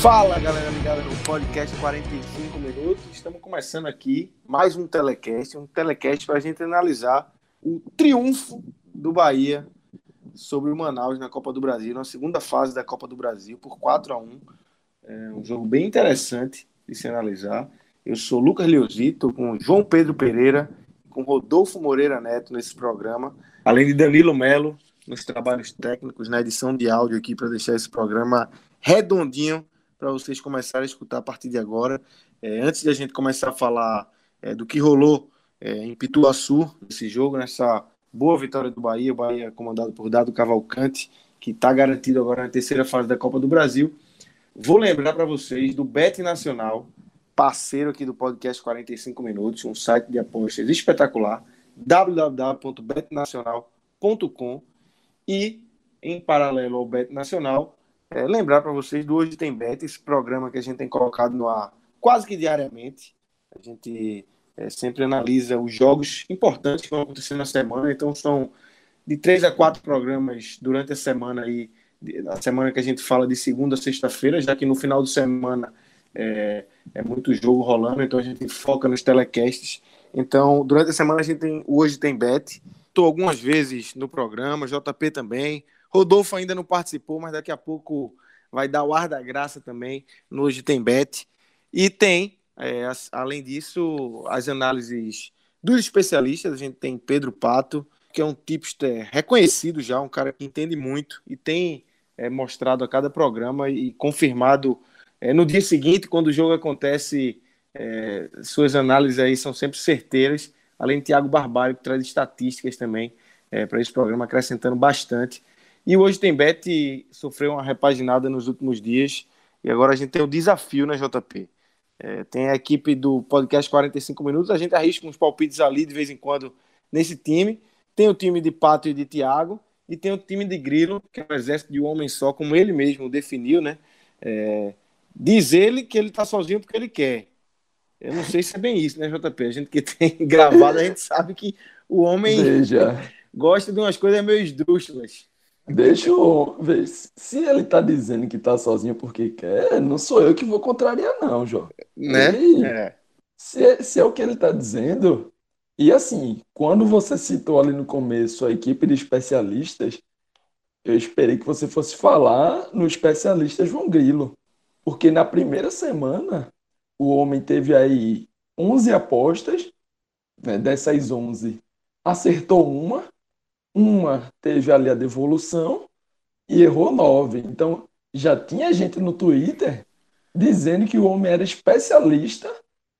Fala galera ligada no podcast 45 minutos. Estamos começando aqui mais um telecast, um telecast para a gente analisar o triunfo do Bahia sobre o Manaus na Copa do Brasil, na segunda fase da Copa do Brasil, por 4 a 1 É um jogo bem interessante de se analisar. Eu sou Lucas Leozito, com João Pedro Pereira, com Rodolfo Moreira Neto nesse programa, além de Danilo Melo nos trabalhos técnicos, na edição de áudio aqui para deixar esse programa redondinho para vocês começarem a escutar a partir de agora. É, antes de a gente começar a falar é, do que rolou é, em Pituaçu, nesse jogo, nessa boa vitória do Bahia, o Bahia comandado por Dado Cavalcante, que está garantido agora na terceira fase da Copa do Brasil. Vou lembrar para vocês do Bet Nacional, parceiro aqui do podcast 45 Minutos, um site de apostas espetacular, www.betnacional.com e, em paralelo ao Bet Nacional, é, lembrar para vocês do Hoje Tem Bet, esse programa que a gente tem colocado no ar quase que diariamente. A gente é, sempre analisa os jogos importantes que vão acontecer na semana, então são de três a quatro programas durante a semana aí, a semana que a gente fala de segunda a sexta-feira, já que no final de semana é, é, muito jogo rolando, então a gente foca nos telecasts. Então, durante a semana a gente tem Hoje Tem Bet. Estou algumas vezes no programa, JP também. Rodolfo ainda não participou, mas daqui a pouco vai dar o ar da graça também no Hoje Tem Bet. E tem, é, as, além disso, as análises dos especialistas. A gente tem Pedro Pato, que é um tipster reconhecido já, um cara que entende muito e tem é, mostrado a cada programa e confirmado é, no dia seguinte, quando o jogo acontece, é, suas análises aí são sempre certeiras. Além de Tiago Barbalho, que traz estatísticas também é, para esse programa, acrescentando bastante. E hoje tem Bet sofreu uma repaginada nos últimos dias e agora a gente tem o desafio na JP. É, tem a equipe do podcast 45 minutos, a gente arrisca uns palpites ali de vez em quando nesse time. Tem o time de Pato e de Thiago e tem o time de Grilo, que é um exército de um homem só, como ele mesmo definiu, né? É, diz ele que ele está sozinho porque ele quer. Eu não sei se é bem isso, né, JP? A gente que tem gravado, a gente sabe que o homem Veja. gosta de umas coisas meio esdrúxulas. Deixa eu ver. Se ele tá dizendo que tá sozinho porque quer, não sou eu que vou contrariar, não, João. Né? E, é. Se, se é o que ele tá dizendo. E assim, quando você citou ali no começo a equipe de especialistas, eu esperei que você fosse falar no especialista João Grilo. Porque na primeira semana, o homem teve aí 11 apostas, né, dessas 11, acertou uma uma teve ali a devolução e errou nove. Então, já tinha gente no Twitter dizendo que o homem era especialista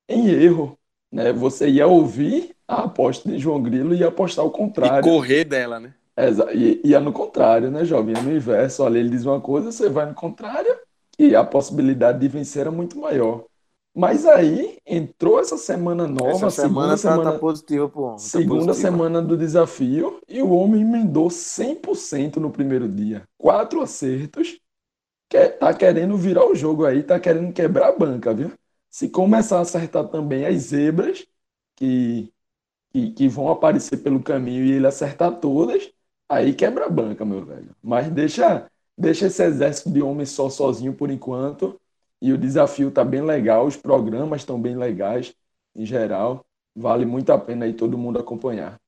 em erro. Né? Você ia ouvir a aposta de João Grilo e ia apostar o contrário. E correr dela, né? E ia no contrário, né, jovem? no inverso. Olha, ele diz uma coisa, você vai no contrário e a possibilidade de vencer era muito maior. Mas aí entrou essa semana nova, essa semana, segunda tá, semana, tá pro homem. Tá segunda positivo. semana do desafio e o homem emendou 100% no primeiro dia. Quatro acertos. Que, tá querendo virar o jogo aí, tá querendo quebrar a banca, viu? Se começar a acertar também as zebras que, que, que vão aparecer pelo caminho e ele acertar todas, aí quebra a banca, meu velho. Mas deixa, deixa esse exército de homens só sozinho por enquanto e o desafio está bem legal, os programas estão bem legais em geral. Vale muito a pena aí todo mundo acompanhar.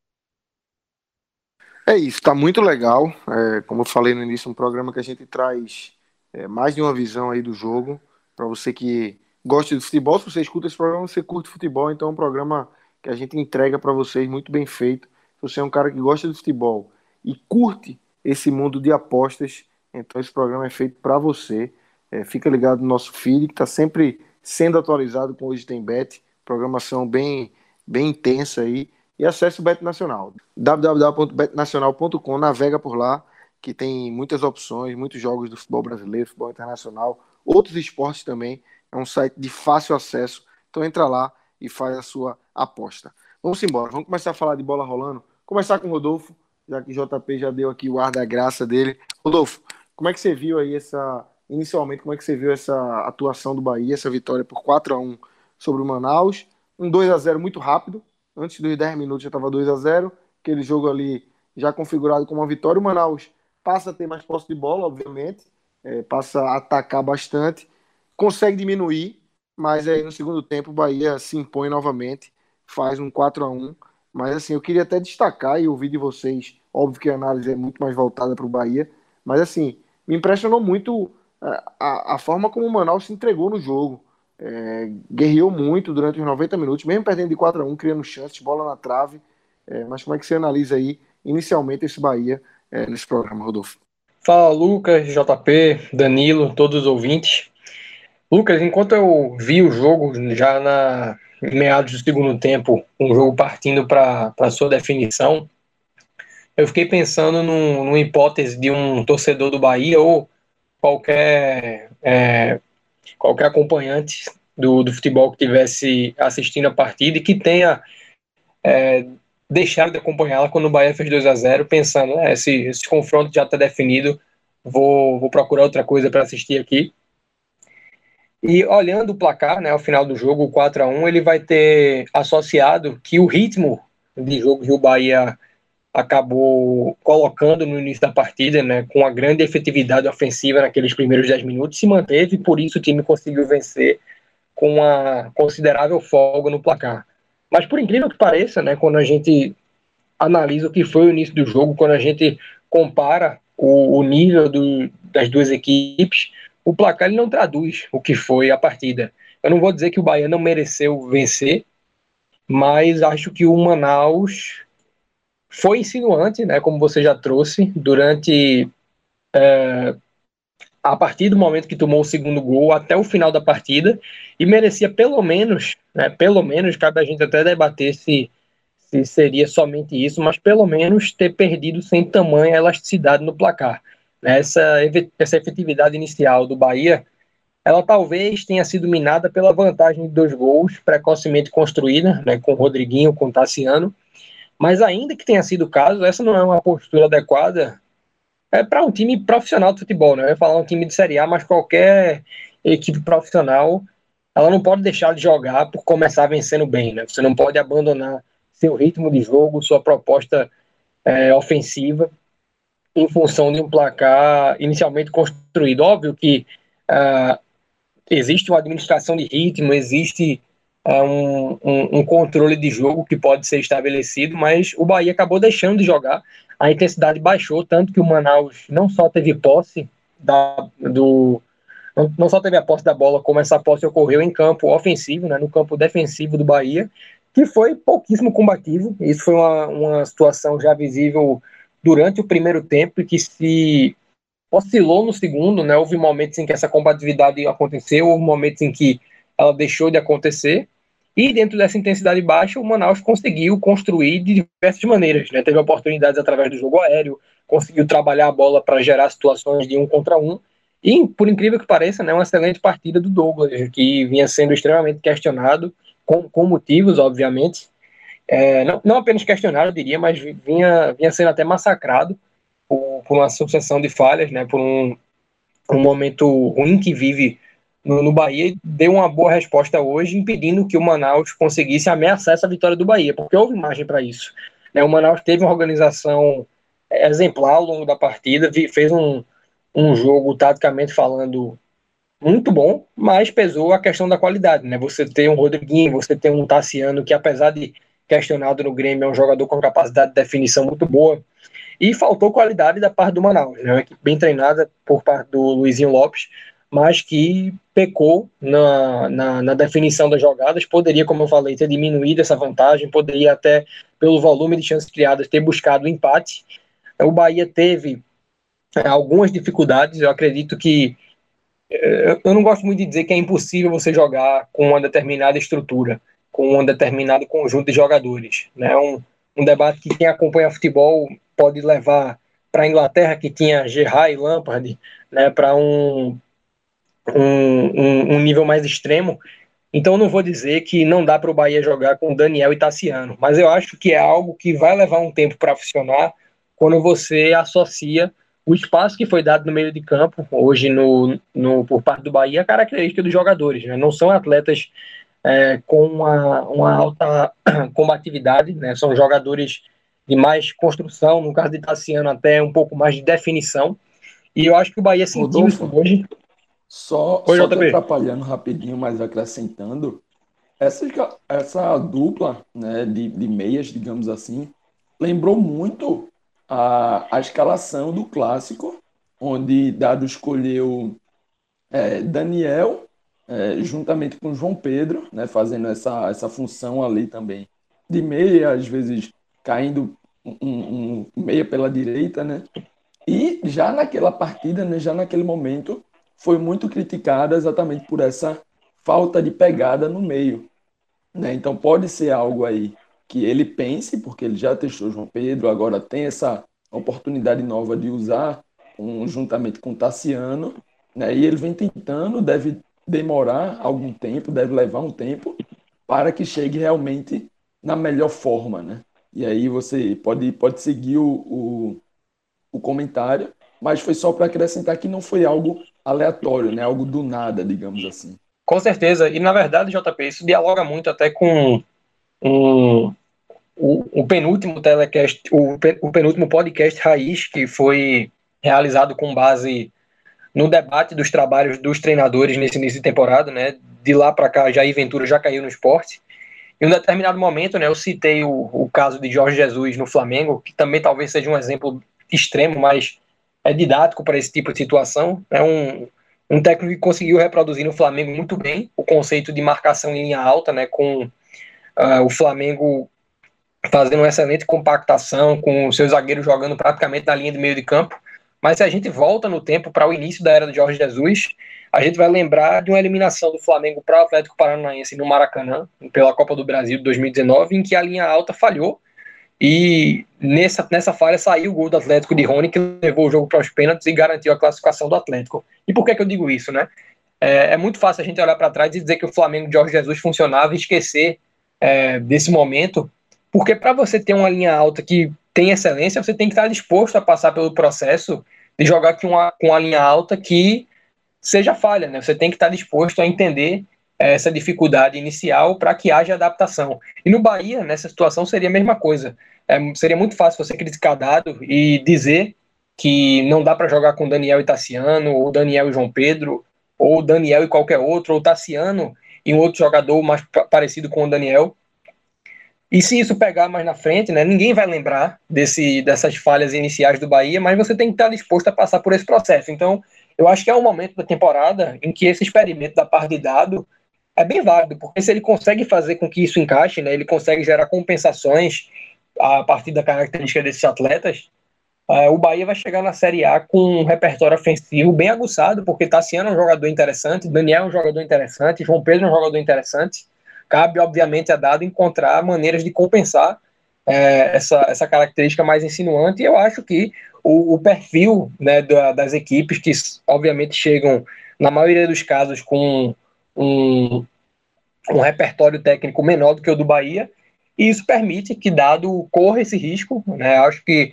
É isso, está muito legal. É, como eu falei no início, um programa que a gente traz é, mais de uma visão aí do jogo. Para você que gosta de futebol, se você escuta esse programa, você curte futebol, então é um programa que a gente entrega para vocês muito bem feito. Se você é um cara que gosta de futebol e curte esse mundo de apostas, então esse programa é feito para você. É, fica ligado no nosso feed, que está sempre sendo atualizado com Hoje Tem Bet, programação bem, bem intensa aí. E acesse o Bet Nacional, www.betnacional.com, navega por lá, que tem muitas opções, muitos jogos do futebol brasileiro, futebol internacional, outros esportes também. É um site de fácil acesso, então entra lá e faz a sua aposta. Vamos embora, vamos começar a falar de bola rolando. Começar com o Rodolfo, já que o JP já deu aqui o ar da graça dele. Rodolfo, como é que você viu aí essa inicialmente, como é que você viu essa atuação do Bahia, essa vitória por 4 a 1 sobre o Manaus? Um 2 a 0 muito rápido, antes dos 10 minutos já estava 2 a 0 aquele jogo ali já configurado como uma vitória. O Manaus passa a ter mais posse de bola, obviamente, é, passa a atacar bastante, consegue diminuir, mas aí no segundo tempo o Bahia se impõe novamente, faz um 4 a 1 Mas assim, eu queria até destacar e ouvir de vocês, óbvio que a análise é muito mais voltada para o Bahia, mas assim, me impressionou muito a, a forma como o Manaus se entregou no jogo. É, guerreou muito durante os 90 minutos, mesmo perdendo de 4 a 1 criando chances, bola na trave. É, mas como é que você analisa aí, inicialmente, esse Bahia é, nesse programa, Rodolfo? Fala, Lucas, JP, Danilo, todos os ouvintes. Lucas, enquanto eu vi o jogo já na meados do segundo tempo, um jogo partindo para sua definição, eu fiquei pensando num, numa hipótese de um torcedor do Bahia ou qualquer, é, qualquer acompanhante do, do futebol que tivesse assistindo a partida e que tenha é, deixado de acompanhá-la quando o Bahia fez 2 a 0 pensando, né, esse, esse confronto já está definido, vou, vou procurar outra coisa para assistir aqui. E olhando o placar, né, ao final do jogo, o 4 a 1 ele vai ter associado que o ritmo de jogo que o Bahia acabou colocando no início da partida, né, com a grande efetividade ofensiva naqueles primeiros 10 minutos, se manteve, por isso o time conseguiu vencer com uma considerável folga no placar. Mas por incrível que pareça, né, quando a gente analisa o que foi o início do jogo, quando a gente compara o, o nível do, das duas equipes, o placar ele não traduz o que foi a partida. Eu não vou dizer que o Bahia não mereceu vencer, mas acho que o Manaus foi insinuante, né, como você já trouxe, durante é, a partir do momento que tomou o segundo gol até o final da partida e merecia pelo menos, né, pelo menos, cabe a gente até debater se, se seria somente isso, mas pelo menos ter perdido sem tamanha elasticidade no placar. Essa, essa efetividade inicial do Bahia, ela talvez tenha sido minada pela vantagem de dois gols precocemente construída, né, com Rodriguinho, com Tassiano, mas ainda que tenha sido o caso, essa não é uma postura adequada é para um time profissional de futebol, né? Eu ia falar um time de Série A, mas qualquer equipe profissional, ela não pode deixar de jogar por começar vencendo bem, né? Você não pode abandonar seu ritmo de jogo, sua proposta é, ofensiva em função de um placar inicialmente construído. Óbvio que uh, existe uma administração de ritmo, existe um, um, um, controle de jogo que pode ser estabelecido, mas o Bahia acabou deixando de jogar, a intensidade baixou, tanto que o Manaus não só teve posse da, do. Não, não só teve a posse da bola, como essa posse ocorreu em campo ofensivo, né, no campo defensivo do Bahia, que foi pouquíssimo combativo. Isso foi uma, uma situação já visível durante o primeiro tempo e que se oscilou no segundo, né? Houve momentos em que essa combatividade aconteceu, houve momentos em que ela deixou de acontecer. E dentro dessa intensidade baixa, o Manaus conseguiu construir de diversas maneiras. Né? Teve oportunidades através do jogo aéreo, conseguiu trabalhar a bola para gerar situações de um contra um. E, por incrível que pareça, né, uma excelente partida do Douglas, que vinha sendo extremamente questionado, com, com motivos, obviamente. É, não, não, apenas questionado, eu diria, mas vinha, vinha sendo até massacrado por, por uma sucessão de falhas, né, por um, um momento ruim que vive no, no Bahia deu uma boa resposta hoje, impedindo que o Manaus conseguisse ameaçar essa vitória do Bahia, porque houve margem para isso. Né? O Manaus teve uma organização exemplar ao longo da partida, fez um, um jogo, taticamente falando, muito bom, mas pesou a questão da qualidade. Né? Você tem um Rodriguinho, você tem um Tassiano, que apesar de questionado no Grêmio, é um jogador com capacidade de definição muito boa. E faltou qualidade da parte do Manaus, né? uma equipe bem treinada por parte do Luizinho Lopes, mas que pecou na, na, na, definição das jogadas, poderia, como eu falei, ter diminuído essa vantagem, poderia até, pelo volume de chances criadas, ter buscado o empate, o Bahia teve é, algumas dificuldades. Eu acredito que é, eu não gosto muito de dizer que é impossível você jogar com uma determinada estrutura, com um determinado conjunto de jogadores. Né? Um, um debate que quem acompanha futebol pode levar para a Inglaterra, que tinha Gerrard e Lampard, né, para um, um, um, nível mais extremo. Então, não vou dizer que não dá para o Bahia jogar com Daniel e Tassiano, mas eu acho que é algo que vai levar um tempo para funcionar quando você associa o espaço que foi dado no meio de campo, hoje no, no por parte do Bahia, a característica dos jogadores. Né? Não são atletas é, com uma, uma alta combatividade, né? são jogadores de mais construção, no caso de Tassiano, até um pouco mais de definição. E eu acho que o Bahia sentiu isso hoje. Só, Oi, só te atrapalhando rapidinho, mas acrescentando, essa, essa dupla né, de, de meias, digamos assim, lembrou muito a, a escalação do clássico, onde Dado escolheu é, Daniel, é, juntamente com João Pedro, né, fazendo essa, essa função ali também de meia, às vezes caindo um, um, meia pela direita, né? E já naquela partida, né, já naquele momento, foi muito criticada exatamente por essa falta de pegada no meio. Né? Então pode ser algo aí que ele pense, porque ele já testou João Pedro, agora tem essa oportunidade nova de usar um, juntamente com o Tassiano, né? e ele vem tentando, deve demorar algum tempo, deve levar um tempo, para que chegue realmente na melhor forma. Né? E aí você pode, pode seguir o, o, o comentário, mas foi só para acrescentar que não foi algo aleatório, né? algo do nada, digamos assim. Com certeza, e na verdade, JP, isso dialoga muito até com um, o, o, penúltimo telecast, o, o penúltimo podcast raiz que foi realizado com base no debate dos trabalhos dos treinadores nesse início de temporada, né? De lá para cá, Jair Ventura já caiu no esporte. Em um determinado momento, né, eu citei o, o caso de Jorge Jesus no Flamengo, que também talvez seja um exemplo extremo, mas é didático para esse tipo de situação. É um, um técnico que conseguiu reproduzir no Flamengo muito bem o conceito de marcação em linha alta, né, com uh, o Flamengo fazendo uma excelente compactação, com os seus zagueiros jogando praticamente na linha de meio de campo. Mas se a gente volta no tempo para o início da era de Jorge Jesus, a gente vai lembrar de uma eliminação do Flamengo para o Atlético Paranaense no Maracanã, pela Copa do Brasil de 2019, em que a linha alta falhou. E nessa, nessa falha saiu o gol do Atlético de Rony, que levou o jogo para os pênaltis e garantiu a classificação do Atlético. E por que, que eu digo isso, né? É, é muito fácil a gente olhar para trás e dizer que o Flamengo de Jorge Jesus funcionava e esquecer é, desse momento, porque para você ter uma linha alta que tem excelência, você tem que estar disposto a passar pelo processo de jogar com uma, com uma linha alta que seja falha, né? Você tem que estar disposto a entender essa dificuldade inicial para que haja adaptação. E no Bahia, nessa situação, seria a mesma coisa. É, seria muito fácil você criticar dado e dizer que não dá para jogar com Daniel e Tassiano, ou Daniel e João Pedro, ou Daniel e qualquer outro, ou Tassiano e um outro jogador mais parecido com o Daniel. E se isso pegar mais na frente, né, ninguém vai lembrar desse, dessas falhas iniciais do Bahia, mas você tem que estar disposto a passar por esse processo. Então, eu acho que é um momento da temporada em que esse experimento da parte de dado é bem válido, porque se ele consegue fazer com que isso encaixe, né, ele consegue gerar compensações a partir da característica desses atletas, uh, o Bahia vai chegar na Série A com um repertório ofensivo bem aguçado, porque Tassiano é um jogador interessante, Daniel é um jogador interessante, João Pedro é um jogador interessante, cabe, obviamente, a dado encontrar maneiras de compensar é, essa, essa característica mais insinuante. E eu acho que o, o perfil né, da, das equipes, que obviamente chegam, na maioria dos casos, com um, um repertório técnico menor do que o do Bahia, e isso permite que dado corra esse risco. Né, acho que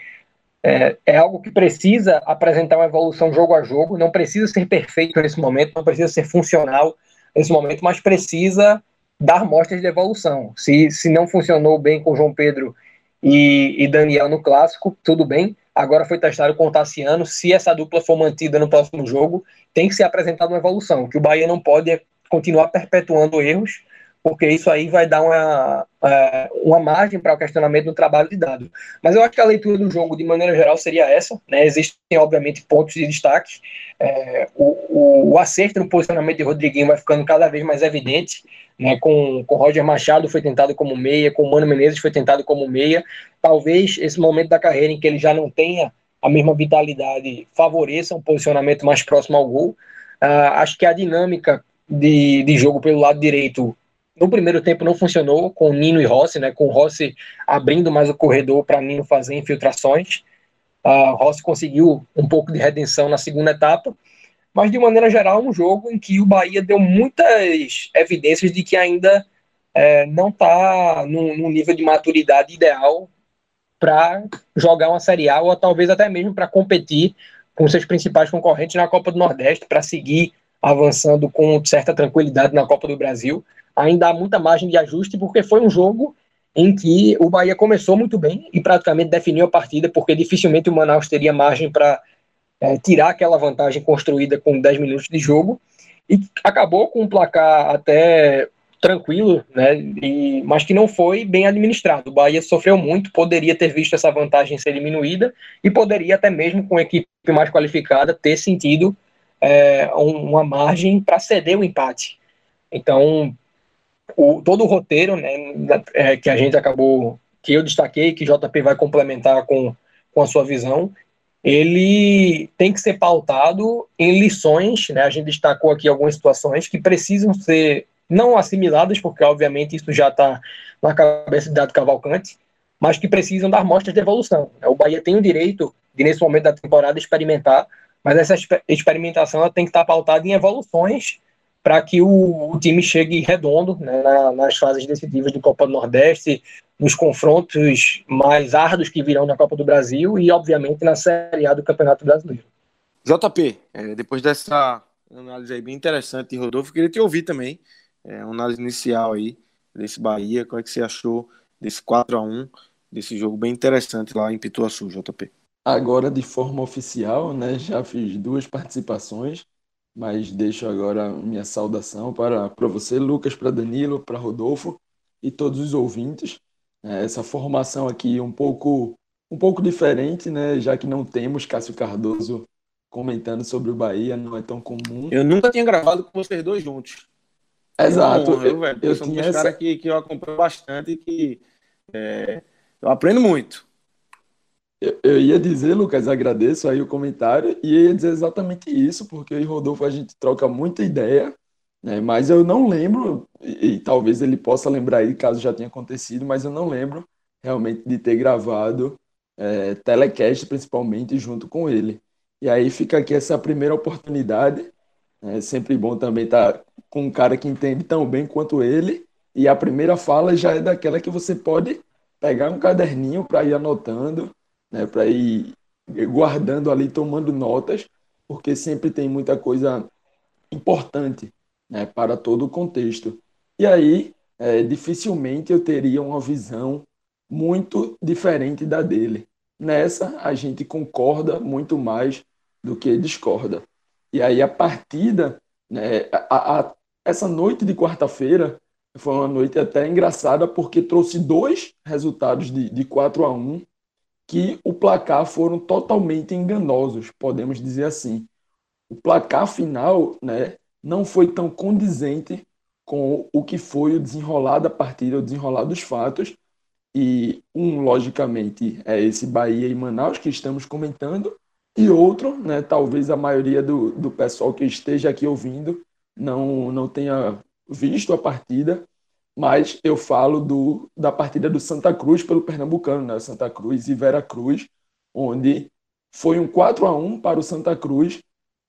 é, é, algo que precisa apresentar uma evolução jogo a jogo, não precisa ser perfeito nesse momento, não precisa ser funcional nesse momento, mas precisa dar mostras de evolução. Se, se não funcionou bem com João Pedro e, e Daniel no clássico, tudo bem. Agora foi testado com o Tassiano. Se essa dupla for mantida no próximo jogo, tem que ser apresentada uma evolução. Que o Bahia não pode é continuar perpetuando erros, porque isso aí vai dar uma, é, uma margem para o questionamento no trabalho de dados. Mas eu acho que a leitura do jogo, de maneira geral, seria essa. Né? Existem, obviamente, pontos de destaque. É, o, o, o, acerto no posicionamento de Rodriguinho vai ficando cada vez mais evidente. Né? Com, com Roger Machado foi tentado como meia, com Mano Menezes foi tentado como meia. Talvez esse momento da carreira em que ele já não tenha a mesma vitalidade favoreça um posicionamento mais próximo ao gol. Uh, acho que a dinâmica de, de jogo pelo lado direito no primeiro tempo não funcionou com Nino e Rossi, né? Com Rossi abrindo mais o corredor para Nino fazer infiltrações. Uh, Rossi conseguiu um pouco de redenção na segunda etapa, mas de maneira geral um jogo em que o Bahia deu muitas evidências de que ainda é, não está num, num, nível de maturidade ideal para jogar uma Série A ou talvez até mesmo para competir com seus principais concorrentes na Copa do Nordeste, para seguir avançando com certa tranquilidade na Copa do Brasil. Ainda há muita margem de ajuste, porque foi um jogo em que o Bahia começou muito bem e praticamente definiu a partida, porque dificilmente o Manaus teria margem para é, tirar aquela vantagem construída com 10 minutos de jogo, e acabou com um placar até tranquilo, né? E, mas que não foi bem administrado. O Bahia sofreu muito, poderia ter visto essa vantagem ser diminuída e poderia até mesmo com a equipe mais qualificada ter sentido é, uma margem para ceder o empate. Então, o, todo o roteiro né, é, que a gente acabou, que eu destaquei, que JP vai complementar com, com a sua visão, ele tem que ser pautado em lições, né? A gente destacou aqui algumas situações que precisam ser não assimiladas, porque obviamente isso já está na cabeça de Dado Cavalcante, mas que precisam dar mostras de evolução. O Bahia tem o direito de, nesse momento da temporada, experimentar, mas essa experimentação tem que estar pautada em evoluções para que o, o, time chegue redondo né, na, nas fases decisivas do Copa do Nordeste, nos confrontos mais árduos que virão na Copa do Brasil e, obviamente, na Série A do Campeonato Brasileiro. JP, é, depois dessa análise aí bem interessante, Rodolfo, queria te ouvir também é, uma análise inicial aí desse Bahia, como é que você achou desse 4 a 1 desse jogo bem interessante lá em Pituaçu, JP? Agora de forma oficial, né, já fiz duas participações, mas deixo agora minha saudação para, para você, Lucas, para Danilo, para Rodolfo e todos os ouvintes. É, essa formação aqui um pouco um pouco diferente, né, já que não temos Cássio Cardoso comentando sobre o Bahia, não é tão comum. Eu nunca tinha gravado com vocês dois juntos. Exato. Honra, eu, velho, eu são dois essa... caras que, que eu acompanho bastante e que é, eu aprendo muito. Eu, eu, ia dizer, Lucas, agradeço aí o comentário, e ia dizer exatamente isso, porque eu e Rodolfo a gente troca muita ideia, né, mas eu não lembro, e, e, talvez ele possa lembrar aí, caso já tenha acontecido, mas eu não lembro realmente de ter gravado é, telecast, principalmente, junto com ele. E aí fica aqui essa primeira oportunidade, é sempre bom também estar tá com um cara que entende tão bem quanto ele. E a primeira fala já é daquela que você pode pegar um caderninho para ir anotando, né, para ir guardando ali, tomando notas, porque sempre tem muita coisa importante né, para todo o contexto. E aí, é, dificilmente eu teria uma visão muito diferente da dele. Nessa, a gente concorda muito mais do que discorda. E aí, a partida, né, a, a, essa noite de quarta-feira foi uma noite até engraçada porque trouxe dois resultados de, de 4 a 1 que o placar foram totalmente enganosos, podemos dizer assim. O placar final né, não foi tão condizente com o que foi o desenrolar da partida, o desenrolar dos fatos. E um, logicamente, é esse Bahia e Manaus que estamos comentando, e outro, né, talvez a maioria do, do pessoal que esteja aqui ouvindo não, não tenha visto a partida, mas eu falo do, da partida do Santa Cruz pelo Pernambucano, né? Santa Cruz e Vera Cruz, onde foi um 4 a 1 para o Santa Cruz,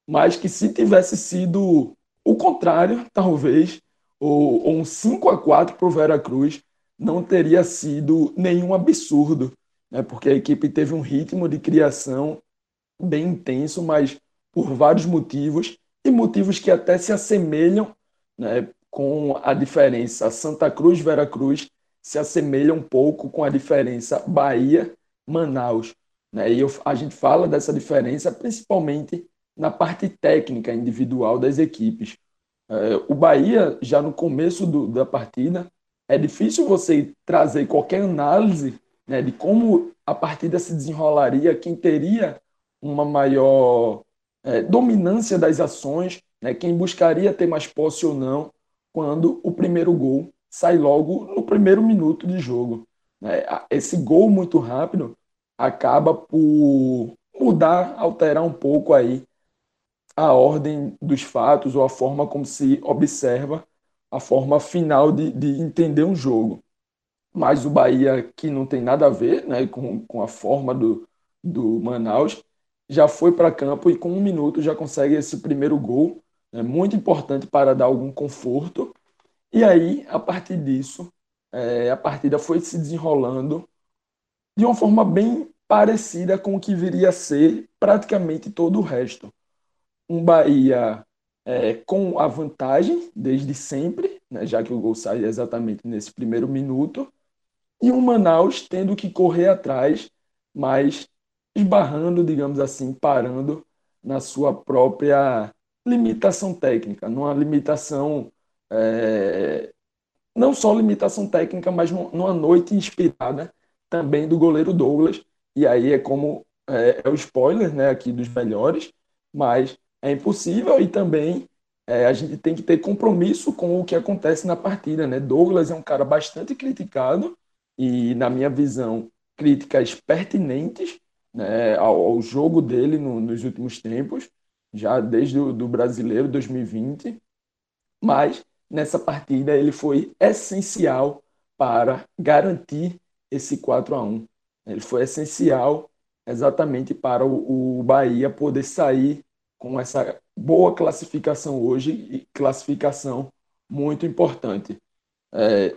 mas que se tivesse sido o contrário, talvez, ou, ou um 5 a 4 para o Vera Cruz, não teria sido nenhum absurdo, né? porque a equipe teve um ritmo de criação bem intenso, mas por vários motivos, e motivos que até se assemelham né, com a diferença Santa Cruz, Vera Cruz, se assemelha um pouco com a diferença Bahia, Manaus. Né? E eu, a gente fala dessa diferença principalmente na parte técnica individual das equipes, É, o Bahia, já no começo do, da partida, é difícil você trazer qualquer análise né, de como a partida se desenrolaria, quem teria uma maior é, dominância das ações, né, quem buscaria ter mais posse ou não, quando o primeiro gol sai logo no primeiro minuto de jogo. Né? Esse gol muito rápido acaba por mudar, alterar um pouco aí a ordem dos fatos ou a forma como se observa a forma final de, de entender um jogo. Mas o Bahia, que não tem nada a ver né, com, com a forma do, do Manaus, já foi para campo e com um minuto já consegue esse primeiro gol, é muito importante para dar algum conforto. E aí, a partir disso, é, a partida foi se desenrolando de uma forma bem parecida com o que viria a ser praticamente todo o resto. Um Bahia é, com a vantagem desde sempre, né, já que o gol sai exatamente nesse primeiro minuto, e um Manaus tendo que correr atrás, mas esbarrando, digamos assim, parando na sua própria limitação técnica, numa limitação, é, não só limitação técnica, mas numa noite inspirada também do goleiro Douglas, e aí é como é, é o spoiler né, aqui dos melhores, mas é impossível e também é, a gente tem que ter compromisso com o que acontece na partida. Né? Douglas é um cara bastante criticado e, na minha visão, críticas pertinentes né, ao, ao, jogo dele no, nos últimos tempos, já desde o do brasileiro 2020, mas nessa partida ele foi essencial para garantir esse 4 a 1 ele foi essencial exatamente para o, o Bahia poder sair com essa boa classificação hoje e classificação muito importante. É,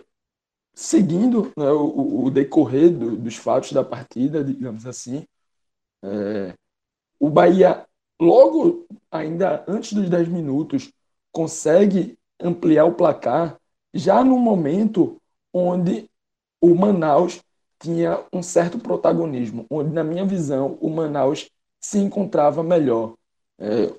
seguindo né, o, o, decorrer do, dos fatos da partida, digamos assim, é, o Bahia, logo ainda antes dos 10 minutos, consegue ampliar o placar já no momento onde o Manaus tinha um certo protagonismo, onde, na minha visão, o Manaus se encontrava melhor. É,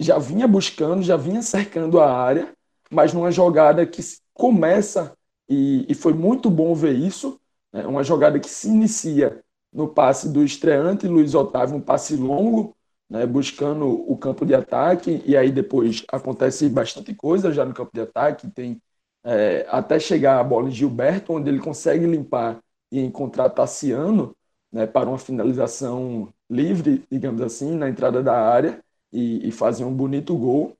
já vinha buscando, já vinha cercando a área, mas numa jogada que começa, e, e foi muito bom ver isso, né, uma jogada que se inicia no passe do estreante Luiz Otávio, um passe longo, né, buscando o campo de ataque, e aí depois acontece bastante coisa já no campo de ataque, tem é, até chegar a bola em Gilberto, onde ele consegue limpar e encontrar Tassiano né, para uma finalização livre, digamos assim, na entrada da área e, e fazer um bonito gol.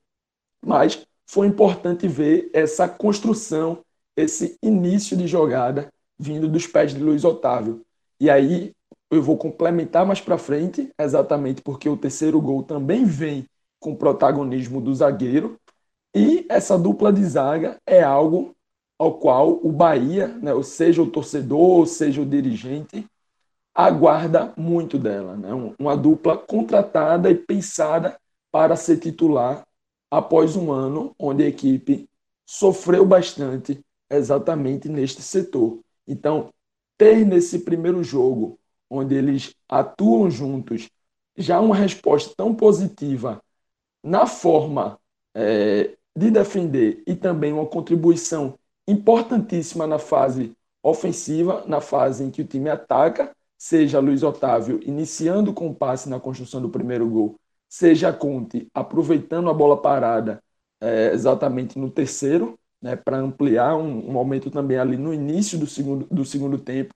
Mas foi importante ver essa construção, esse início de jogada vindo dos pés de Luiz Otávio. E aí eu vou complementar mais para frente, exatamente porque o terceiro gol também vem com protagonismo do zagueiro. E essa dupla de zaga é algo ao qual o Bahia, né, ou seja o torcedor, seja o dirigente, aguarda muito dela. Né? Uma dupla contratada e pensada para ser titular após um ano onde a equipe sofreu bastante exatamente neste setor. Então, ter nesse primeiro jogo, onde eles atuam juntos, já uma resposta tão positiva na forma é, de defender e também uma contribuição importantíssima na fase ofensiva, na fase em que o time ataca, seja Luiz Otávio iniciando com o passe na construção do primeiro gol, seja Conte aproveitando a bola parada é, exatamente no terceiro, né, para ampliar um, um, momento também ali no início do segundo, do segundo tempo,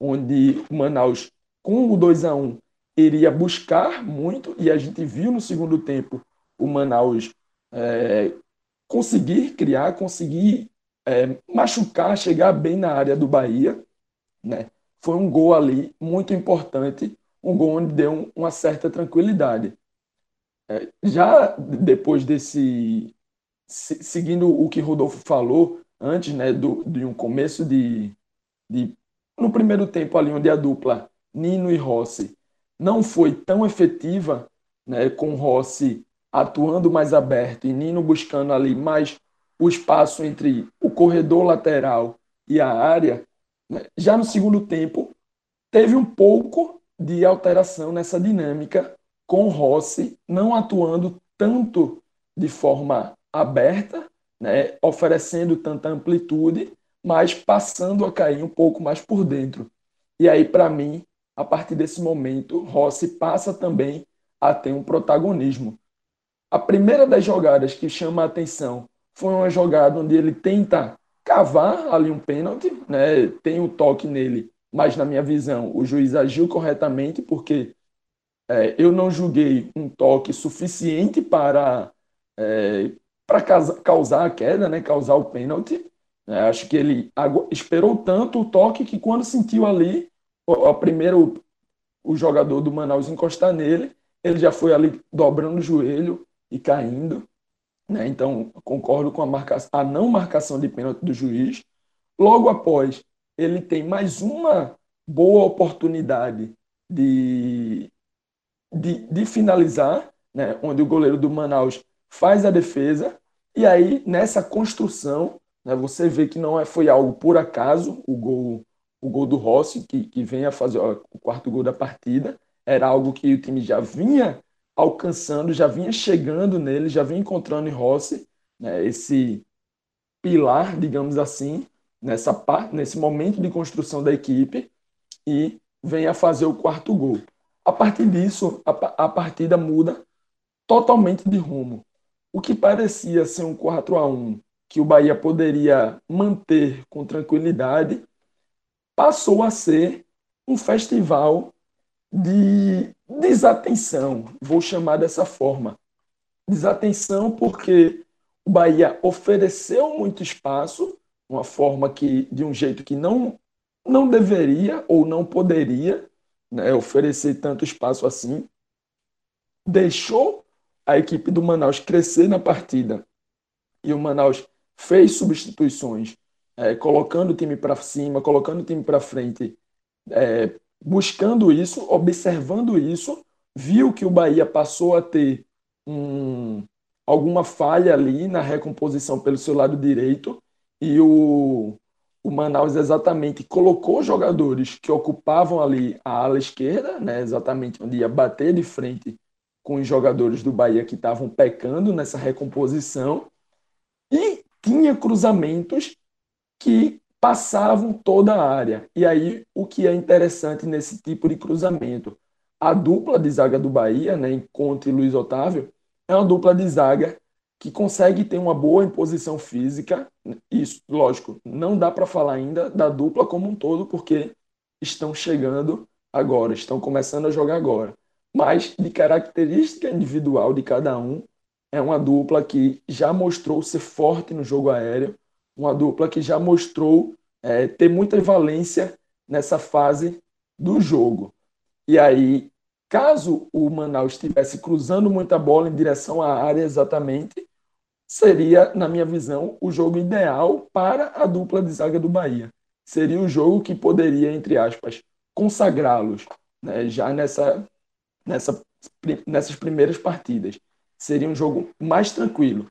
onde o Manaus, com o 2 a 1 iria buscar muito, e a gente viu no segundo tempo o Manaus é, conseguir criar, conseguir é, machucar, chegar bem na área do Bahia, né? Foi um gol ali muito importante, um gol onde deu uma certa tranquilidade. É, já depois desse, seguindo o que Rodolfo falou antes, né, do, de um começo de, de no primeiro tempo ali onde a dupla Nino e Rossi não foi tão efetiva, né, com Rossi atuando mais aberto e Nino buscando ali mais o espaço entre o corredor lateral e a área, né, já no segundo tempo, teve um pouco de alteração nessa dinâmica, com Rossi não atuando tanto de forma aberta, né, oferecendo tanta amplitude, mas passando a cair um pouco mais por dentro. E aí, para mim, a partir desse momento, Rossi passa também a ter um protagonismo. A primeira das jogadas que chama a atenção foi uma jogada onde ele tenta cavar ali um pênalti, né? tem o um toque nele, mas na minha visão o juiz agiu corretamente porque é, eu não julguei um toque suficiente para, é, para causar a queda, né? causar o pênalti. É, acho que ele esperou tanto o toque que quando sentiu ali, o, primeiro o jogador do Manaus encostar nele, ele já foi ali dobrando o joelho e caindo. Né? Então, concordo com a, marcação, a não marcação de pênalti do juiz. Logo após, ele tem mais uma boa oportunidade de, de, de finalizar, né? onde o goleiro do Manaus faz a defesa. E aí, nessa construção, né, você vê que não é, foi algo por acaso, o gol, o gol do Rossi, que, que vem a fazer ó, o quarto gol da partida, era algo que o time já vinha alcançando, já vinha chegando nele, já vinha encontrando em Rossi né, esse pilar, digamos assim, nessa parte, nesse momento de construção da equipe e vem a fazer o quarto gol. A partir disso, a, a partida muda totalmente de rumo. O que parecia ser um 4 a 1 que o Bahia poderia manter com tranquilidade, passou a ser um festival de desatenção, vou chamar dessa forma. Desatenção porque o Bahia ofereceu muito espaço, uma forma que de um jeito que não não deveria ou não poderia né, oferecer tanto espaço assim. Deixou a equipe do Manaus crescer na partida e o Manaus fez substituições, é, colocando o time para cima, colocando o time para frente, é, buscando isso, observando isso, viu que o Bahia passou a ter um, alguma falha ali na recomposição pelo seu lado direito e o, o Manaus exatamente colocou jogadores que ocupavam ali a ala esquerda, né, exatamente onde ia bater de frente com os jogadores do Bahia que estavam pecando nessa recomposição e tinha cruzamentos que passavam toda a área. E aí, o que é interessante nesse tipo de cruzamento? A dupla de zaga do Bahia, né, Conte e Luiz Otávio, é uma dupla de zaga que consegue ter uma boa imposição física. Isso, lógico, não dá para falar ainda da dupla como um todo, porque estão chegando agora, estão começando a jogar agora. Mas de característica individual de cada um, é uma dupla que já mostrou ser forte no jogo aéreo, uma dupla que já mostrou é, ter muita valência nessa fase do jogo. E aí, caso o Manaus estivesse cruzando muita bola em direção à área exatamente, seria, na minha visão, o jogo ideal para a dupla de zaga do Bahia. Seria o jogo que poderia, entre aspas, consagrá-los né, já nessa, nessa, nessas primeiras partidas. Seria um jogo mais tranquilo.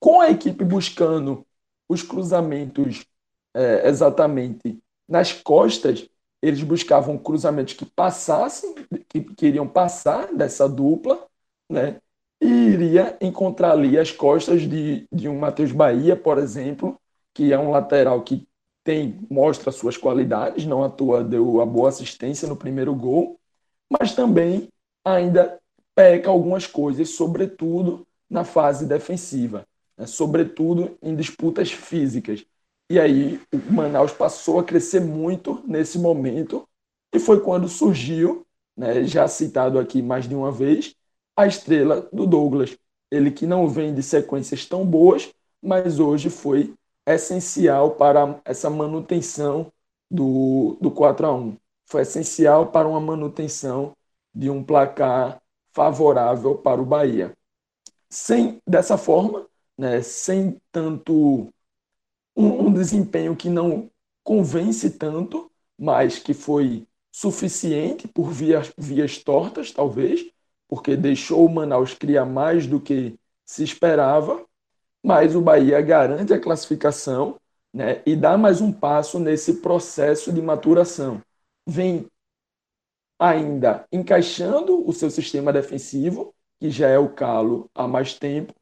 Com a equipe buscando os cruzamentos é, exatamente nas costas, eles buscavam cruzamentos que passassem, que queriam passar dessa dupla, né? E iria encontrar ali as costas de, de um Matheus Bahia, por exemplo, que é um lateral que tem mostra suas qualidades, não à toa deu a boa assistência no primeiro gol, mas também ainda peca algumas coisas, sobretudo na fase defensiva né, sobretudo em disputas físicas. E aí o Manaus passou a crescer muito nesse momento, e foi quando surgiu, né, já citado aqui mais de uma vez, a estrela do Douglas. Ele que não vem de sequências tão boas, mas hoje foi essencial para essa manutenção do, do 4 a 1 Foi essencial para uma manutenção de um placar favorável para o Bahia. Sem dessa forma, né, sem tanto um, um desempenho que não convence tanto, mas que foi suficiente por vias, vias tortas, talvez, porque deixou o Manaus criar mais do que se esperava, mas o Bahia garante a classificação né, e dá mais um passo nesse processo de maturação. Vem ainda encaixando o seu sistema defensivo, que já é o calo há mais tempo,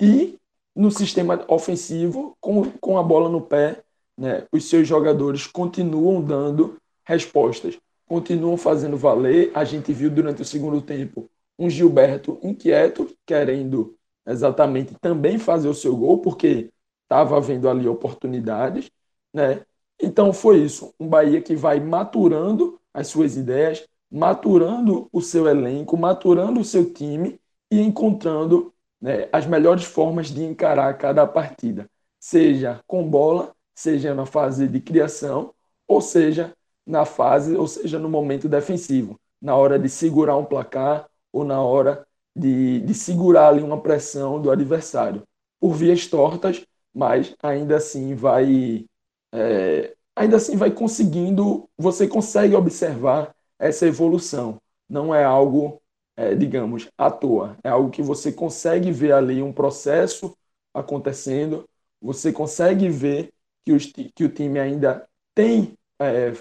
e no sistema ofensivo, com, com a bola no pé, né, os seus jogadores continuam dando respostas, continuam fazendo valer. A gente viu durante o segundo tempo um Gilberto inquieto, querendo exatamente também fazer o seu gol, porque estava havendo ali oportunidades, né? Então foi isso, um Bahia que vai maturando as suas ideias, maturando o seu elenco, maturando o seu time e encontrando né, as melhores formas de encarar cada partida, seja com bola, seja na fase de criação, ou seja na fase, ou seja no momento defensivo, na hora de segurar um placar ou na hora de, de segurar ali uma pressão do adversário, por vias tortas, mas ainda assim vai é, ainda assim vai conseguindo, você consegue observar essa evolução. Não é algo, é, digamos, à toa. É algo que você consegue ver ali um processo acontecendo, você consegue ver que, os, que o time ainda tem é,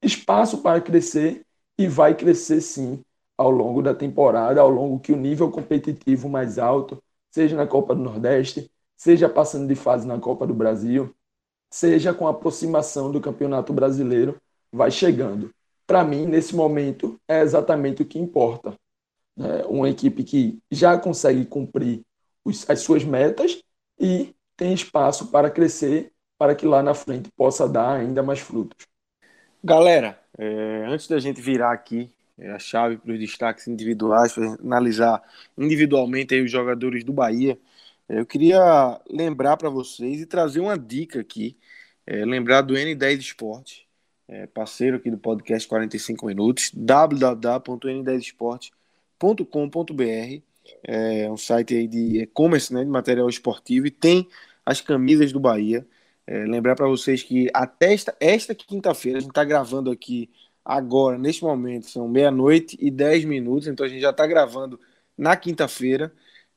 espaço para crescer e vai crescer sim ao longo da temporada, ao longo que o nível competitivo mais alto, seja na Copa do Nordeste, seja passando de fase na Copa do Brasil, seja com a aproximação do Campeonato Brasileiro, vai chegando. Para mim, nesse momento, é exatamente o que importa. É uma equipe que já consegue cumprir os, as suas metas e tem espaço para crescer, para que lá na frente possa dar ainda mais frutos. Galera, é, antes da gente virar aqui é, a chave para os destaques individuais, para analisar individualmente aí os jogadores do Bahia, eu queria lembrar para vocês e trazer uma dica aqui, é, lembrar do N10 Esporte, é, parceiro aqui do podcast 45 Minutos, www.n10esporte.com.br, é um site aí de e-commerce, né, de material esportivo, e tem as camisas do Bahia. É, lembrar para vocês que até esta, esta quinta-feira, a gente está gravando aqui agora, neste momento, são meia-noite e dez minutos, então a gente já está gravando na quinta-feira.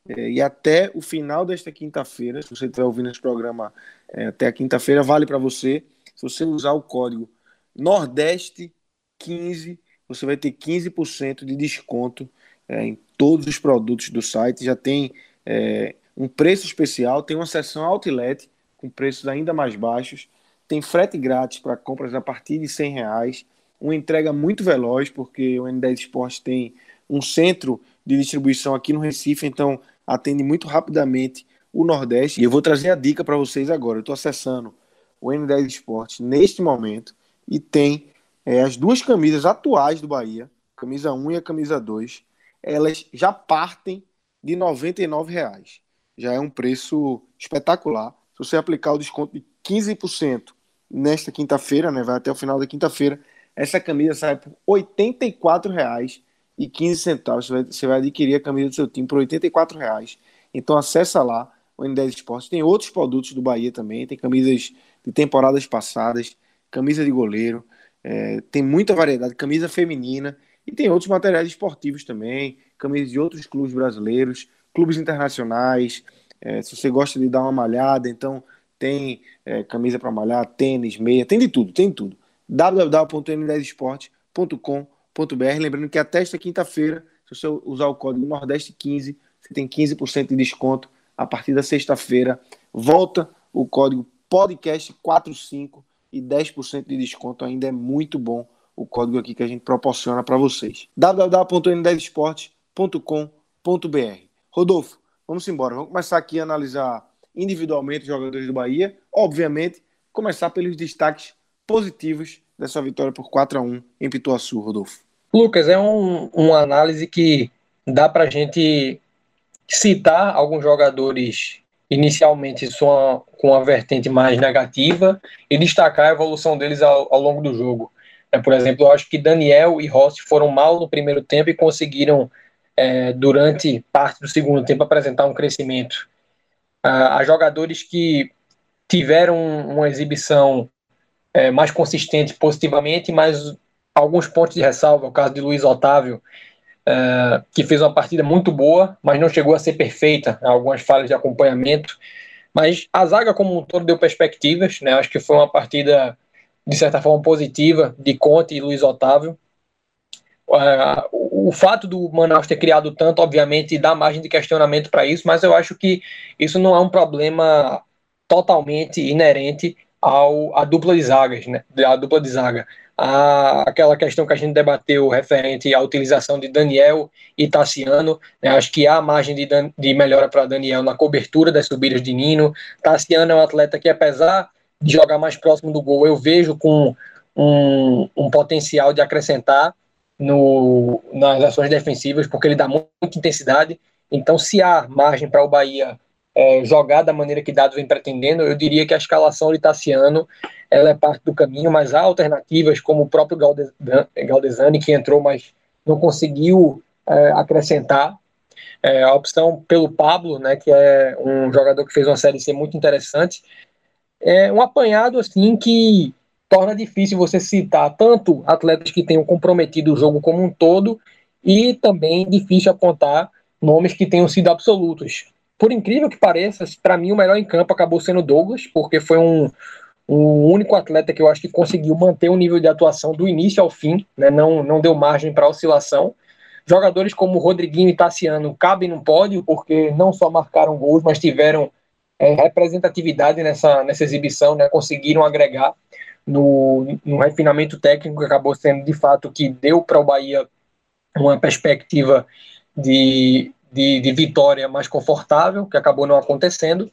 É, e até o final desta quinta-feira, se você estiver ouvindo esse programa é, até a quinta-feira, vale para você. Se você usar o código Nordeste15, você vai ter 15% de desconto é, em todos os produtos do site. Já tem é, um preço especial, tem uma seção outlet com preços ainda mais baixos, tem frete grátis para compras a partir de 100 reais, uma entrega muito veloz, porque o N10 Esporte tem um centro de distribuição aqui no Recife, então atende muito rapidamente o Nordeste. E eu vou trazer a dica para vocês agora. Eu estou acessando o N10 Esporte neste momento e tem é, as duas camisas atuais do Bahia, camisa 1 e a camisa 2. Elas já partem de R$ reais. Já é um preço espetacular. Se você aplicar o desconto de 15% nesta quinta-feira, né, vai até o final da quinta-feira, essa camisa sai por R$ 84,00 e 15 centavos. Você vai, você vai adquirir a camisa do seu time por 84 reais. Então acessa lá o N10 Esportes. Tem outros produtos do Bahia também. Tem camisas de temporadas passadas, camisa de goleiro. É, tem muita variedade, camisa feminina. E tem outros materiais esportivos também, camisas de outros clubes brasileiros, clubes internacionais. É, se você gosta de dar uma malhada, então tem é, camisa para malhar, tênis, meia, tem de tudo, tem de tudo. www.n10esporte.com br Lembrando que até esta quinta-feira, se você usar o código Nordeste15, você tem 15% de desconto. A partir da sexta-feira, volta o código podcast45 e 10% de desconto ainda é muito bom o código aqui que a gente proporciona para vocês. www.n10esporte.com.br Rodolfo, vamos embora. Vamos começar aqui a analisar individualmente os jogadores do Bahia. Obviamente, começar pelos destaques positivos dessa vitória por 4 a 1 em Pituaçu, Rodolfo? Lucas, é um, uma análise que dá para a gente citar alguns jogadores inicialmente com uma vertente mais negativa e destacar a evolução deles ao, ao longo do jogo. É, por exemplo, eu acho que Daniel e Rossi foram mal no primeiro tempo e conseguiram, é, durante parte do segundo tempo, apresentar um crescimento. Ah, há jogadores que tiveram uma exibição é, mais consistente positivamente, mas alguns pontos de ressalva. O caso de Luiz Otávio, é, que fez uma partida muito boa, mas não chegou a ser perfeita. Algumas falhas de acompanhamento. Mas a zaga como um todo deu perspectivas. Né? Acho que foi uma partida, de certa forma, positiva de Conte e Luiz Otávio. o, o fato do Manaus ter criado tanto, obviamente, dá margem de questionamento para isso, mas eu acho que isso não é um problema totalmente inerente ao, à dupla de zagas, né? A dupla de zaga. A, aquela questão que a gente debateu referente à utilização de Daniel e Tassiano, né? acho que há margem de, de melhora para Daniel na cobertura das subidas de Nino. Tassiano é um atleta que, apesar de jogar mais próximo do gol, eu vejo com um, um potencial de acrescentar no, nas ações defensivas, porque ele dá muita intensidade. Então, se há margem para o Bahia é, jogar da maneira que Dado vem pretendendo, eu diria que a escalação de Tassiano ela é parte do caminho, mas há alternativas, como o próprio Galdesani, que entrou, mas não conseguiu é, acrescentar. É, a opção pelo Pablo, né, que é um jogador que fez uma série C muito interessante. É um apanhado assim que torna difícil você citar tanto atletas que tenham comprometido o jogo como um todo e também difícil apontar nomes que tenham sido absolutos por incrível que pareça, para mim o melhor em campo acabou sendo Douglas, porque foi um, um único atleta que eu acho que conseguiu manter o nível de atuação do início ao fim, né? não, não deu margem para oscilação. Jogadores como Rodriguinho e Tassiano cabem no pódio, porque não só marcaram gols, mas tiveram é, representatividade nessa, nessa exibição, né? conseguiram agregar no, no refinamento técnico, que acabou sendo de fato que deu para o Bahia uma perspectiva de, de, de vitória mais confortável, que acabou não acontecendo.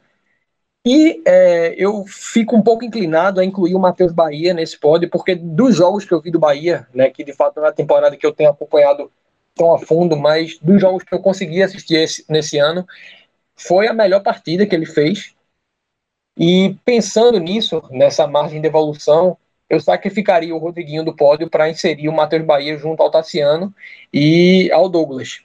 E é, eu fico um pouco inclinado a incluir o Matheus Bahia nesse pódio, porque dos jogos que eu vi do Bahia, né, que de fato não é a temporada que eu tenho acompanhado tão a fundo, mas dos jogos que eu consegui assistir esse, nesse ano, foi a melhor partida que ele fez. E pensando nisso, nessa margem de evolução, eu sacrificaria o Rodriguinho do pódio para inserir o Matheus Bahia junto ao Tassiano e ao Douglas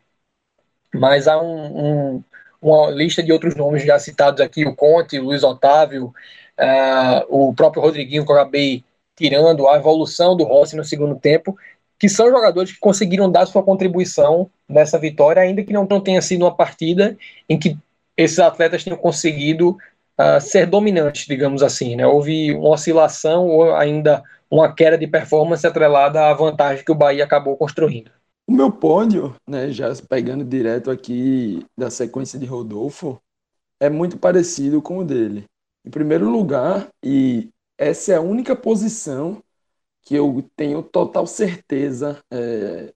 mas há um, um, uma lista de outros nomes já citados aqui, o Conte, o Luiz Otávio, uh, o próprio Rodriguinho, que eu acabei tirando, a evolução do Rossi no segundo tempo, que são jogadores que conseguiram dar sua contribuição nessa vitória, ainda que não tenha sido uma partida em que esses atletas tenham conseguido uh, ser dominantes, digamos assim. Né? Houve uma oscilação ou ainda uma queda de performance atrelada à vantagem que o Bahia acabou construindo. O meu pódio, né, já pegando direto aqui da sequência de Rodolfo, é muito parecido com o dele. Em primeiro lugar, e essa é a única posição que eu tenho total certeza é,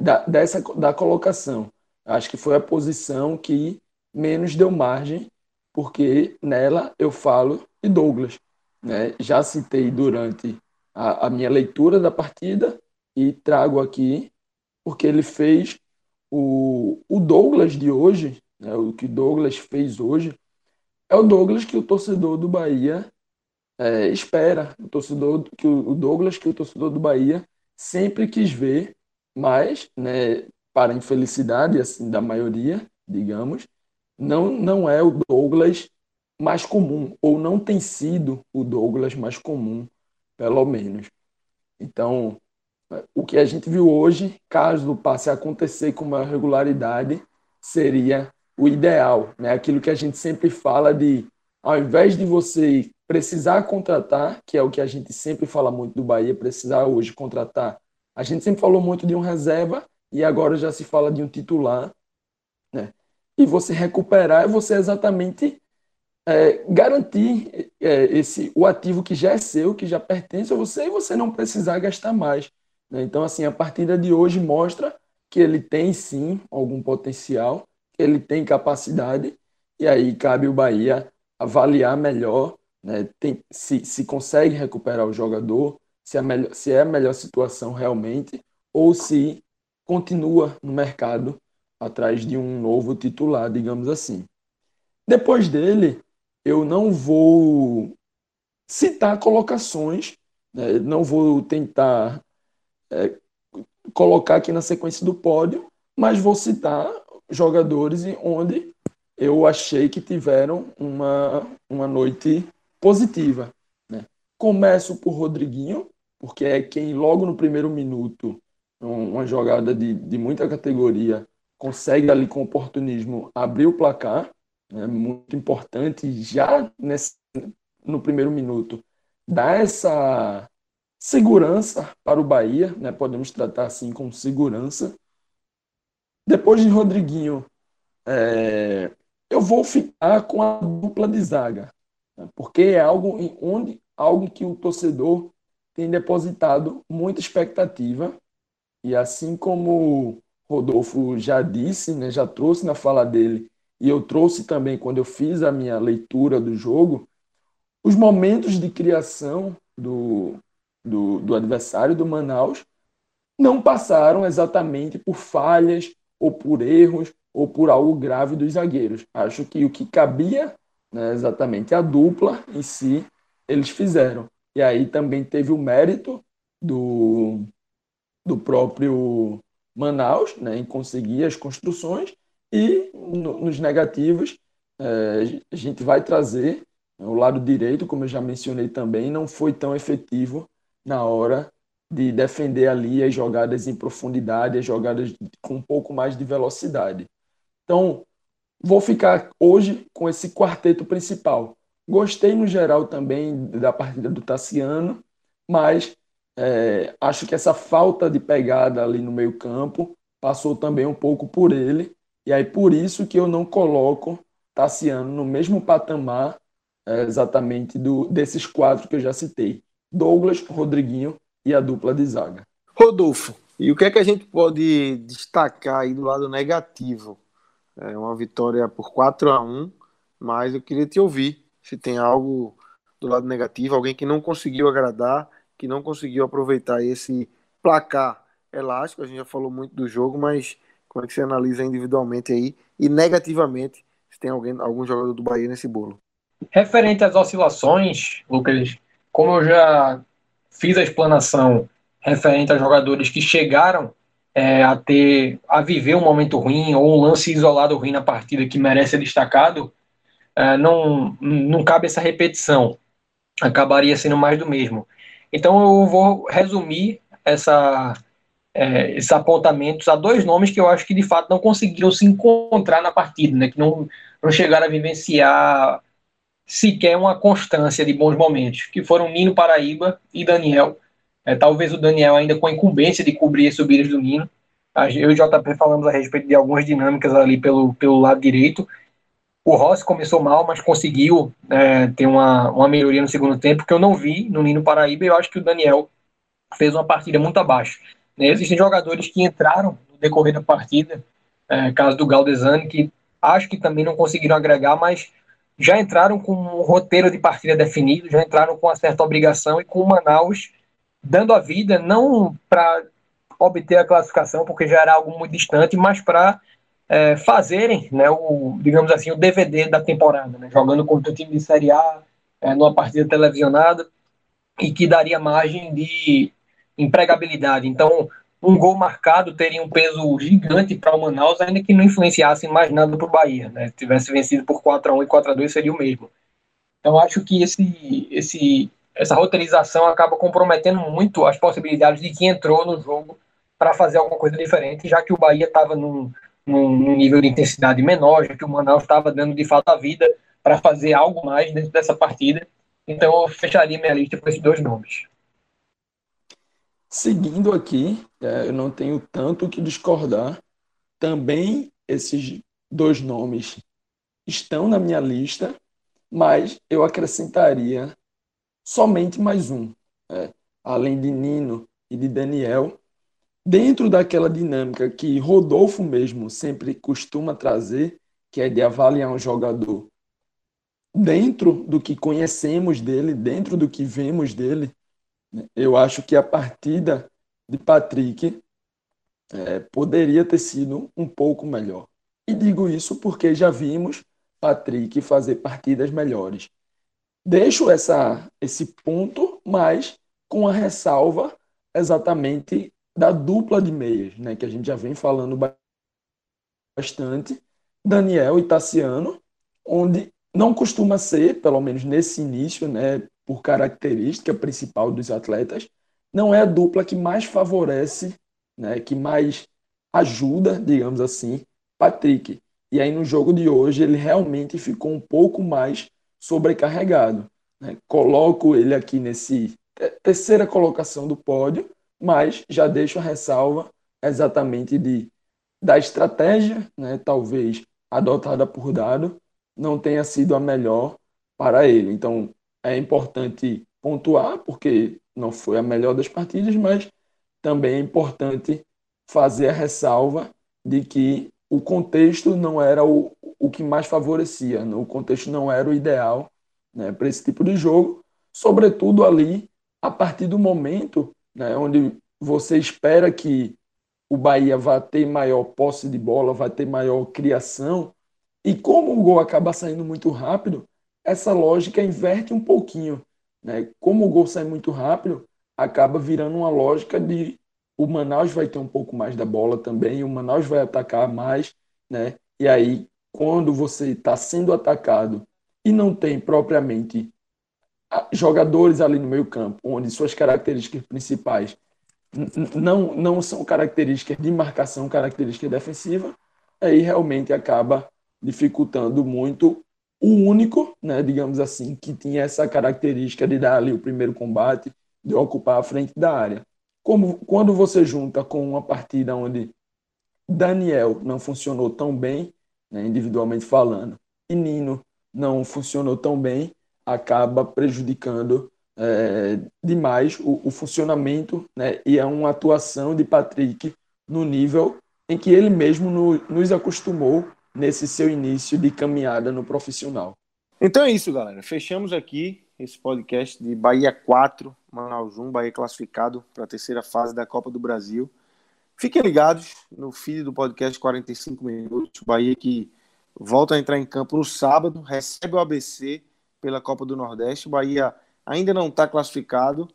da, dessa, da colocação. Acho que foi a posição que menos deu margem, porque nela eu falo de Douglas. Né? Já citei durante a, a minha leitura da partida e trago aqui porque ele fez o, o Douglas de hoje, né, o que Douglas fez hoje, é o Douglas que o torcedor do Bahia é, espera, o torcedor que o, Douglas que o torcedor do Bahia sempre quis ver, mas, né, para a infelicidade assim da maioria, digamos, não não é o Douglas mais comum ou não tem sido o Douglas mais comum, pelo menos. Então, o que a gente viu hoje, caso passe a acontecer com maior regularidade, seria o ideal, né? Aquilo que a gente sempre fala de, ao invés de você precisar contratar, que é o que a gente sempre fala muito do Bahia, precisar hoje contratar. A gente sempre falou muito de um reserva e agora já se fala de um titular, né? E você recuperar é você exatamente é, garantir é, esse o ativo que já é seu, que já pertence a você e você não precisar gastar mais. Né? Então, assim, a partida de hoje mostra que ele tem sim algum potencial, ele tem capacidade, e aí cabe o Bahia avaliar melhor né? tem, se, se consegue recuperar o jogador, se é, melhor, se é a melhor situação realmente, ou se continua no mercado atrás de um novo titular, digamos assim. Depois dele, eu não vou citar colocações, né? não vou tentar é, colocar aqui na sequência do pódio, mas vou citar jogadores onde eu achei que tiveram uma, uma noite positiva. Né? Começo por Rodriguinho, porque é quem logo no primeiro minuto, uma jogada de, de muita categoria, consegue ali com oportunismo abrir o placar, é muito importante já nesse, no primeiro minuto dar essa segurança para o Bahia, né? podemos tratar assim como segurança. Depois de Rodriguinho, é, eu vou ficar com a dupla de zaga, né? porque é algo em, onde algo que o torcedor tem depositado muita expectativa e assim como Rodolfo já disse, né, já trouxe na fala dele e eu trouxe também quando eu fiz a minha leitura do jogo, os momentos de criação do, do, do adversário do Manaus não passaram exatamente por falhas ou por erros ou por algo grave dos zagueiros. Acho que o que cabia né, exatamente a dupla em si, eles fizeram. E aí também teve o mérito do, do próprio Manaus né, em conseguir as construções e no, nos negativos é, a gente vai trazer o lado direito, como eu já mencionei também, não foi tão efetivo na hora de defender ali as jogadas em profundidade, as jogadas com um pouco mais de velocidade. Então, vou ficar hoje com esse quarteto principal. Gostei no geral também da partida do Tassiano, mas é, acho que essa falta de pegada ali no meio campo passou também um pouco por ele, e aí por isso que eu não coloco Tassiano no mesmo patamar é, exatamente do, desses quatro que eu já citei. Douglas, Rodriguinho e a dupla de zaga. Rodolfo, e o que é que a gente pode destacar aí do lado negativo? É uma vitória por 4 a 1 mas eu queria te ouvir se tem algo do lado negativo, alguém que não conseguiu agradar, que não conseguiu aproveitar esse placar elástico. A gente já falou muito do jogo, mas como é que você analisa individualmente aí e negativamente se tem alguém, algum jogador do Bahia nesse bolo? Referente às oscilações, Lucas, como eu já fiz a explanação referente a jogadores que chegaram é, a ter a viver um momento ruim ou um lance isolado ruim na partida que merece ser destacado, é, não, não cabe essa repetição. Acabaria sendo mais do mesmo. Então eu vou resumir essa, é, esses apontamentos a dois nomes que eu acho que de fato não conseguiram se encontrar na partida, né, que não, não chegaram a vivenciar sequer uma constância de bons momentos, que foram Nino Paraíba e Daniel. É, talvez o Daniel ainda com a incumbência de cobrir as subidas do Nino. Eu e o JP falamos a respeito de algumas dinâmicas ali pelo, pelo lado direito. O Rossi começou mal, mas conseguiu é, ter uma, uma melhoria no segundo tempo, que eu não vi no Nino Paraíba, eu acho que o Daniel fez uma partida muito abaixo. Né? Existem jogadores que entraram no decorrer da partida, é, caso do Galdesani, que acho que também não conseguiram agregar, mas já entraram com um roteiro de partida definido, já entraram com uma certa obrigação e com o Manaus dando a vida, não para obter a classificação, porque já era algo muito distante, mas para é, fazerem, né, o, digamos assim, o DVD da temporada, né, jogando contra o time de Série A, é, numa partida televisionada, e que daria margem de empregabilidade. Então, um gol marcado teria um peso gigante para o Manaus, ainda que não influenciasse mais nada para o Bahia. Né? Se tivesse vencido por 4 a 1 e 4 a 2 seria o mesmo. Então acho que esse, esse, essa roteirização acaba comprometendo muito as possibilidades de quem entrou no jogo para fazer alguma coisa diferente, já que o Bahia estava num, num, nível de intensidade menor, já que o Manaus estava dando de fato a vida para fazer algo mais dentro dessa partida. Então eu fecharia minha lista com esses dois nomes. Seguindo aqui, é, eu não tenho tanto que discordar. Também esses dois nomes estão na minha lista, mas eu acrescentaria somente mais um. É, além de Nino e de Daniel, dentro daquela dinâmica que Rodolfo mesmo sempre costuma trazer, que é de avaliar um jogador dentro do que conhecemos dele, dentro do que vemos dele, eu acho que a partida de Patrick é, poderia ter sido um pouco melhor. E digo isso porque já vimos Patrick fazer partidas melhores. Deixo essa, esse ponto, mas com a ressalva exatamente da dupla de meias, né, que a gente já vem falando bastante, Daniel e Tassiano, onde não costuma ser, pelo menos nesse início, né, por característica principal dos atletas, não é a dupla que mais favorece, né, que mais ajuda, digamos assim, Patrick. E aí no jogo de hoje ele realmente ficou um pouco mais sobrecarregado. Né? Coloco ele aqui nesse terceira colocação do pódio, mas já deixo a ressalva exatamente de da estratégia, né, talvez adotada por Dado, não tenha sido a melhor para ele. Então, é importante pontuar, porque não foi a melhor das partidas, mas também é importante fazer a ressalva de que o contexto não era o, o que mais favorecia, né? o contexto não era o ideal né, para esse tipo de jogo, sobretudo ali a partir do momento né, onde você espera que o Bahia vai ter maior posse de bola, vai ter maior criação, e como o gol acaba saindo muito rápido, essa lógica inverte um pouquinho. Né? Como o gol sai muito rápido, acaba virando uma lógica de o Manaus vai ter um pouco mais da bola também, o Manaus vai atacar mais, né? E aí, quando você está sendo atacado e não tem propriamente jogadores ali no meio campo, onde suas características principais não, não são características de marcação, característica defensiva, aí realmente acaba dificultando muito o único, né, digamos assim, que tinha essa característica de dar ali o primeiro combate, de ocupar a frente da área. Como quando você junta com uma partida onde Daniel não funcionou tão bem, né, individualmente falando, e Nino não funcionou tão bem, acaba prejudicando é, demais o, o, funcionamento né, e é uma atuação de Patrick no nível em que ele mesmo no, nos acostumou nesse seu início de caminhada no profissional. Então é isso, galera. Fechamos aqui esse podcast de Bahia 4, Manaus 1, Bahia classificado para a terceira fase da Copa do Brasil. Fiquem ligados no feed do podcast 45 minutos. Bahia que volta a entrar em campo no sábado, recebe o ABC pela Copa do Nordeste. Bahia ainda não está classificado,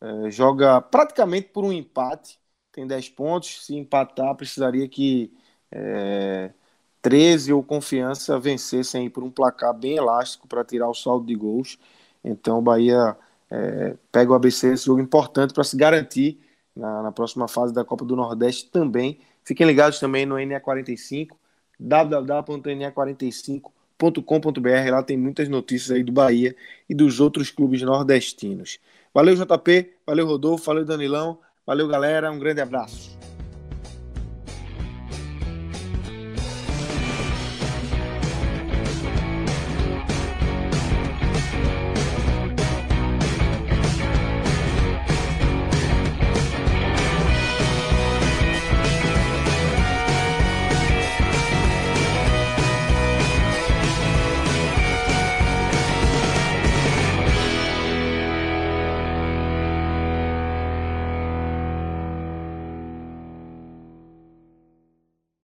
é, joga praticamente por um empate, tem 10 pontos. Se empatar, precisaria que é, 13 ou Confiança vencessem por um placar bem elástico para tirar o saldo de gols. Então o Bahia é, pega o ABC, esse jogo importante para se garantir na, na, próxima fase da Copa do Nordeste também. Fiquem ligados também no NE45, www.ne45 com.br lá tem muitas notícias aí do Bahia e dos outros clubes nordestinos. Valeu, JP, valeu, Rodolfo, valeu, Danilão, valeu, galera, um grande abraço.